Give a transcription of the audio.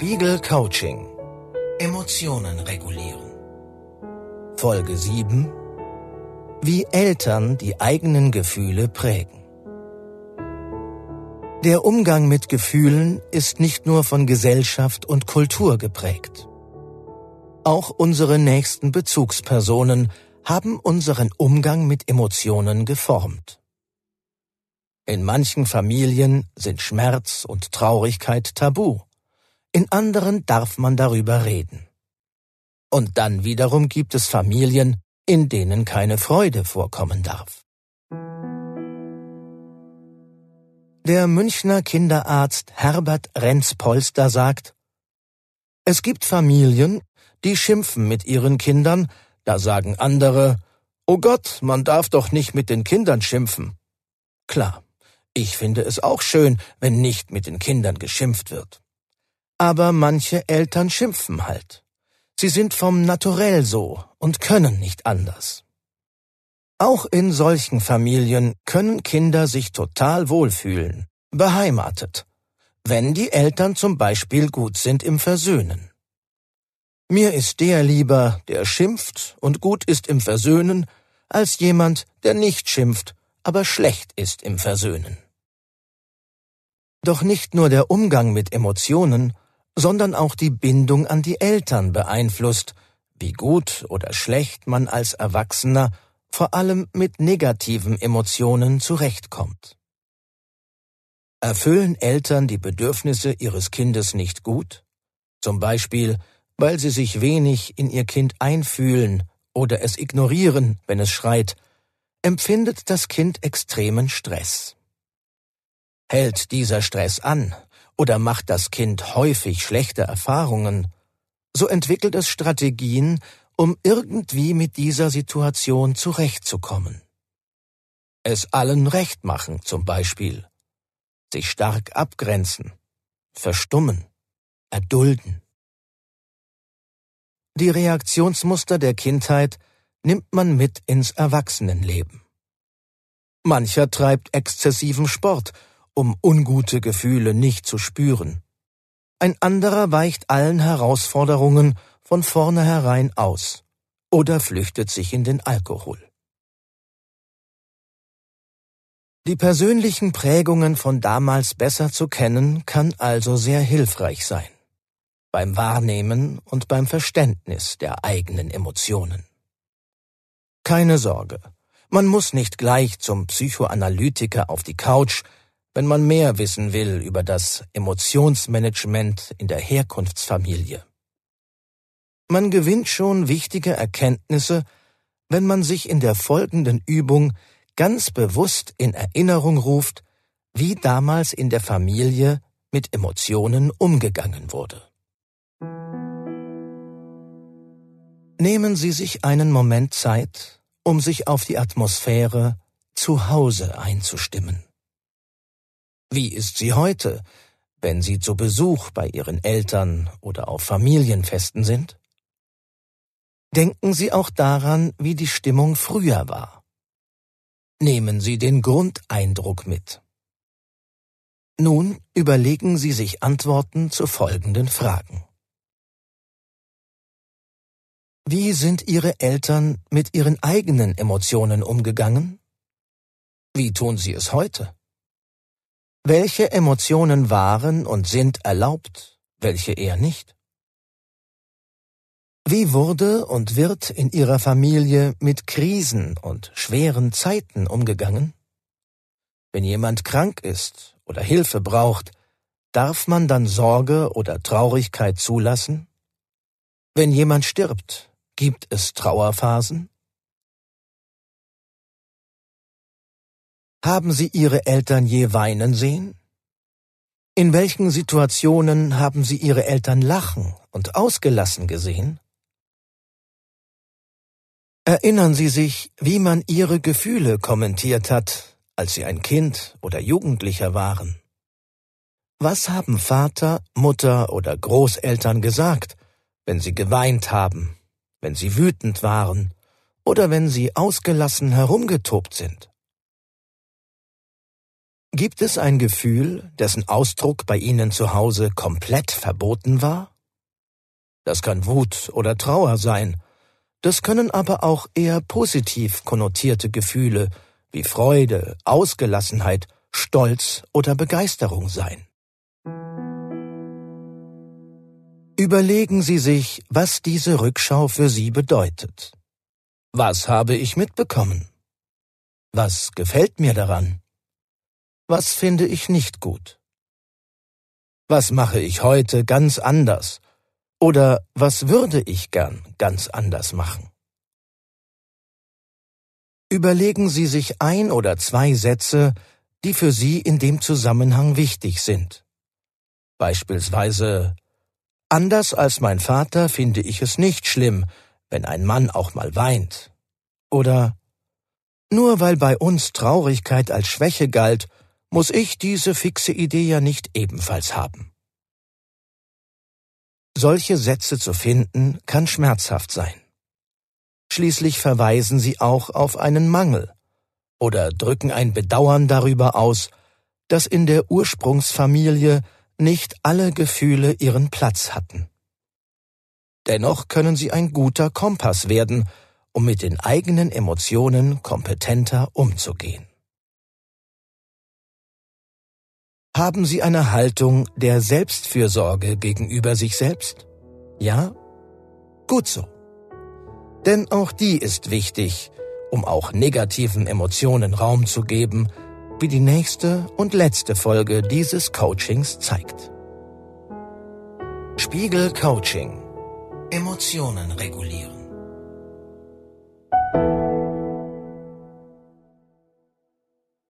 Spiegel Coaching. Emotionen regulieren. Folge 7 Wie Eltern die eigenen Gefühle prägen. Der Umgang mit Gefühlen ist nicht nur von Gesellschaft und Kultur geprägt. Auch unsere nächsten Bezugspersonen haben unseren Umgang mit Emotionen geformt. In manchen Familien sind Schmerz und Traurigkeit tabu in anderen darf man darüber reden. Und dann wiederum gibt es Familien, in denen keine Freude vorkommen darf. Der Münchner Kinderarzt Herbert Renz-Polster sagt, es gibt Familien, die schimpfen mit ihren Kindern, da sagen andere, Oh Gott, man darf doch nicht mit den Kindern schimpfen. Klar, ich finde es auch schön, wenn nicht mit den Kindern geschimpft wird. Aber manche Eltern schimpfen halt. Sie sind vom Naturell so und können nicht anders. Auch in solchen Familien können Kinder sich total wohlfühlen, beheimatet, wenn die Eltern zum Beispiel gut sind im Versöhnen. Mir ist der lieber, der schimpft und gut ist im Versöhnen, als jemand, der nicht schimpft, aber schlecht ist im Versöhnen. Doch nicht nur der Umgang mit Emotionen, sondern auch die Bindung an die Eltern beeinflusst, wie gut oder schlecht man als Erwachsener vor allem mit negativen Emotionen zurechtkommt. Erfüllen Eltern die Bedürfnisse ihres Kindes nicht gut? Zum Beispiel, weil sie sich wenig in ihr Kind einfühlen oder es ignorieren, wenn es schreit, empfindet das Kind extremen Stress. Hält dieser Stress an, oder macht das Kind häufig schlechte Erfahrungen, so entwickelt es Strategien, um irgendwie mit dieser Situation zurechtzukommen. Es allen recht machen zum Beispiel, sich stark abgrenzen, verstummen, erdulden. Die Reaktionsmuster der Kindheit nimmt man mit ins Erwachsenenleben. Mancher treibt exzessiven Sport um ungute Gefühle nicht zu spüren. Ein anderer weicht allen Herausforderungen von vornherein aus oder flüchtet sich in den Alkohol. Die persönlichen Prägungen von damals besser zu kennen, kann also sehr hilfreich sein. Beim Wahrnehmen und beim Verständnis der eigenen Emotionen. Keine Sorge, man muss nicht gleich zum Psychoanalytiker auf die Couch, wenn man mehr wissen will über das Emotionsmanagement in der Herkunftsfamilie. Man gewinnt schon wichtige Erkenntnisse, wenn man sich in der folgenden Übung ganz bewusst in Erinnerung ruft, wie damals in der Familie mit Emotionen umgegangen wurde. Nehmen Sie sich einen Moment Zeit, um sich auf die Atmosphäre zu Hause einzustimmen. Wie ist sie heute, wenn Sie zu Besuch bei Ihren Eltern oder auf Familienfesten sind? Denken Sie auch daran, wie die Stimmung früher war. Nehmen Sie den Grundeindruck mit. Nun überlegen Sie sich Antworten zu folgenden Fragen. Wie sind Ihre Eltern mit Ihren eigenen Emotionen umgegangen? Wie tun Sie es heute? Welche Emotionen waren und sind erlaubt, welche eher nicht? Wie wurde und wird in Ihrer Familie mit Krisen und schweren Zeiten umgegangen? Wenn jemand krank ist oder Hilfe braucht, darf man dann Sorge oder Traurigkeit zulassen? Wenn jemand stirbt, gibt es Trauerphasen? Haben Sie Ihre Eltern je weinen sehen? In welchen Situationen haben Sie Ihre Eltern lachen und ausgelassen gesehen? Erinnern Sie sich, wie man Ihre Gefühle kommentiert hat, als Sie ein Kind oder Jugendlicher waren. Was haben Vater, Mutter oder Großeltern gesagt, wenn Sie geweint haben, wenn Sie wütend waren oder wenn Sie ausgelassen herumgetobt sind? Gibt es ein Gefühl, dessen Ausdruck bei Ihnen zu Hause komplett verboten war? Das kann Wut oder Trauer sein, das können aber auch eher positiv konnotierte Gefühle wie Freude, Ausgelassenheit, Stolz oder Begeisterung sein. Überlegen Sie sich, was diese Rückschau für Sie bedeutet. Was habe ich mitbekommen? Was gefällt mir daran? Was finde ich nicht gut? Was mache ich heute ganz anders? Oder was würde ich gern ganz anders machen? Überlegen Sie sich ein oder zwei Sätze, die für Sie in dem Zusammenhang wichtig sind. Beispielsweise Anders als mein Vater finde ich es nicht schlimm, wenn ein Mann auch mal weint. Oder Nur weil bei uns Traurigkeit als Schwäche galt, muss ich diese fixe Idee ja nicht ebenfalls haben. Solche Sätze zu finden kann schmerzhaft sein. Schließlich verweisen sie auch auf einen Mangel oder drücken ein Bedauern darüber aus, dass in der Ursprungsfamilie nicht alle Gefühle ihren Platz hatten. Dennoch können sie ein guter Kompass werden, um mit den eigenen Emotionen kompetenter umzugehen. Haben Sie eine Haltung der Selbstfürsorge gegenüber sich selbst? Ja? Gut so. Denn auch die ist wichtig, um auch negativen Emotionen Raum zu geben, wie die nächste und letzte Folge dieses Coachings zeigt. Spiegel Coaching Emotionen regulieren.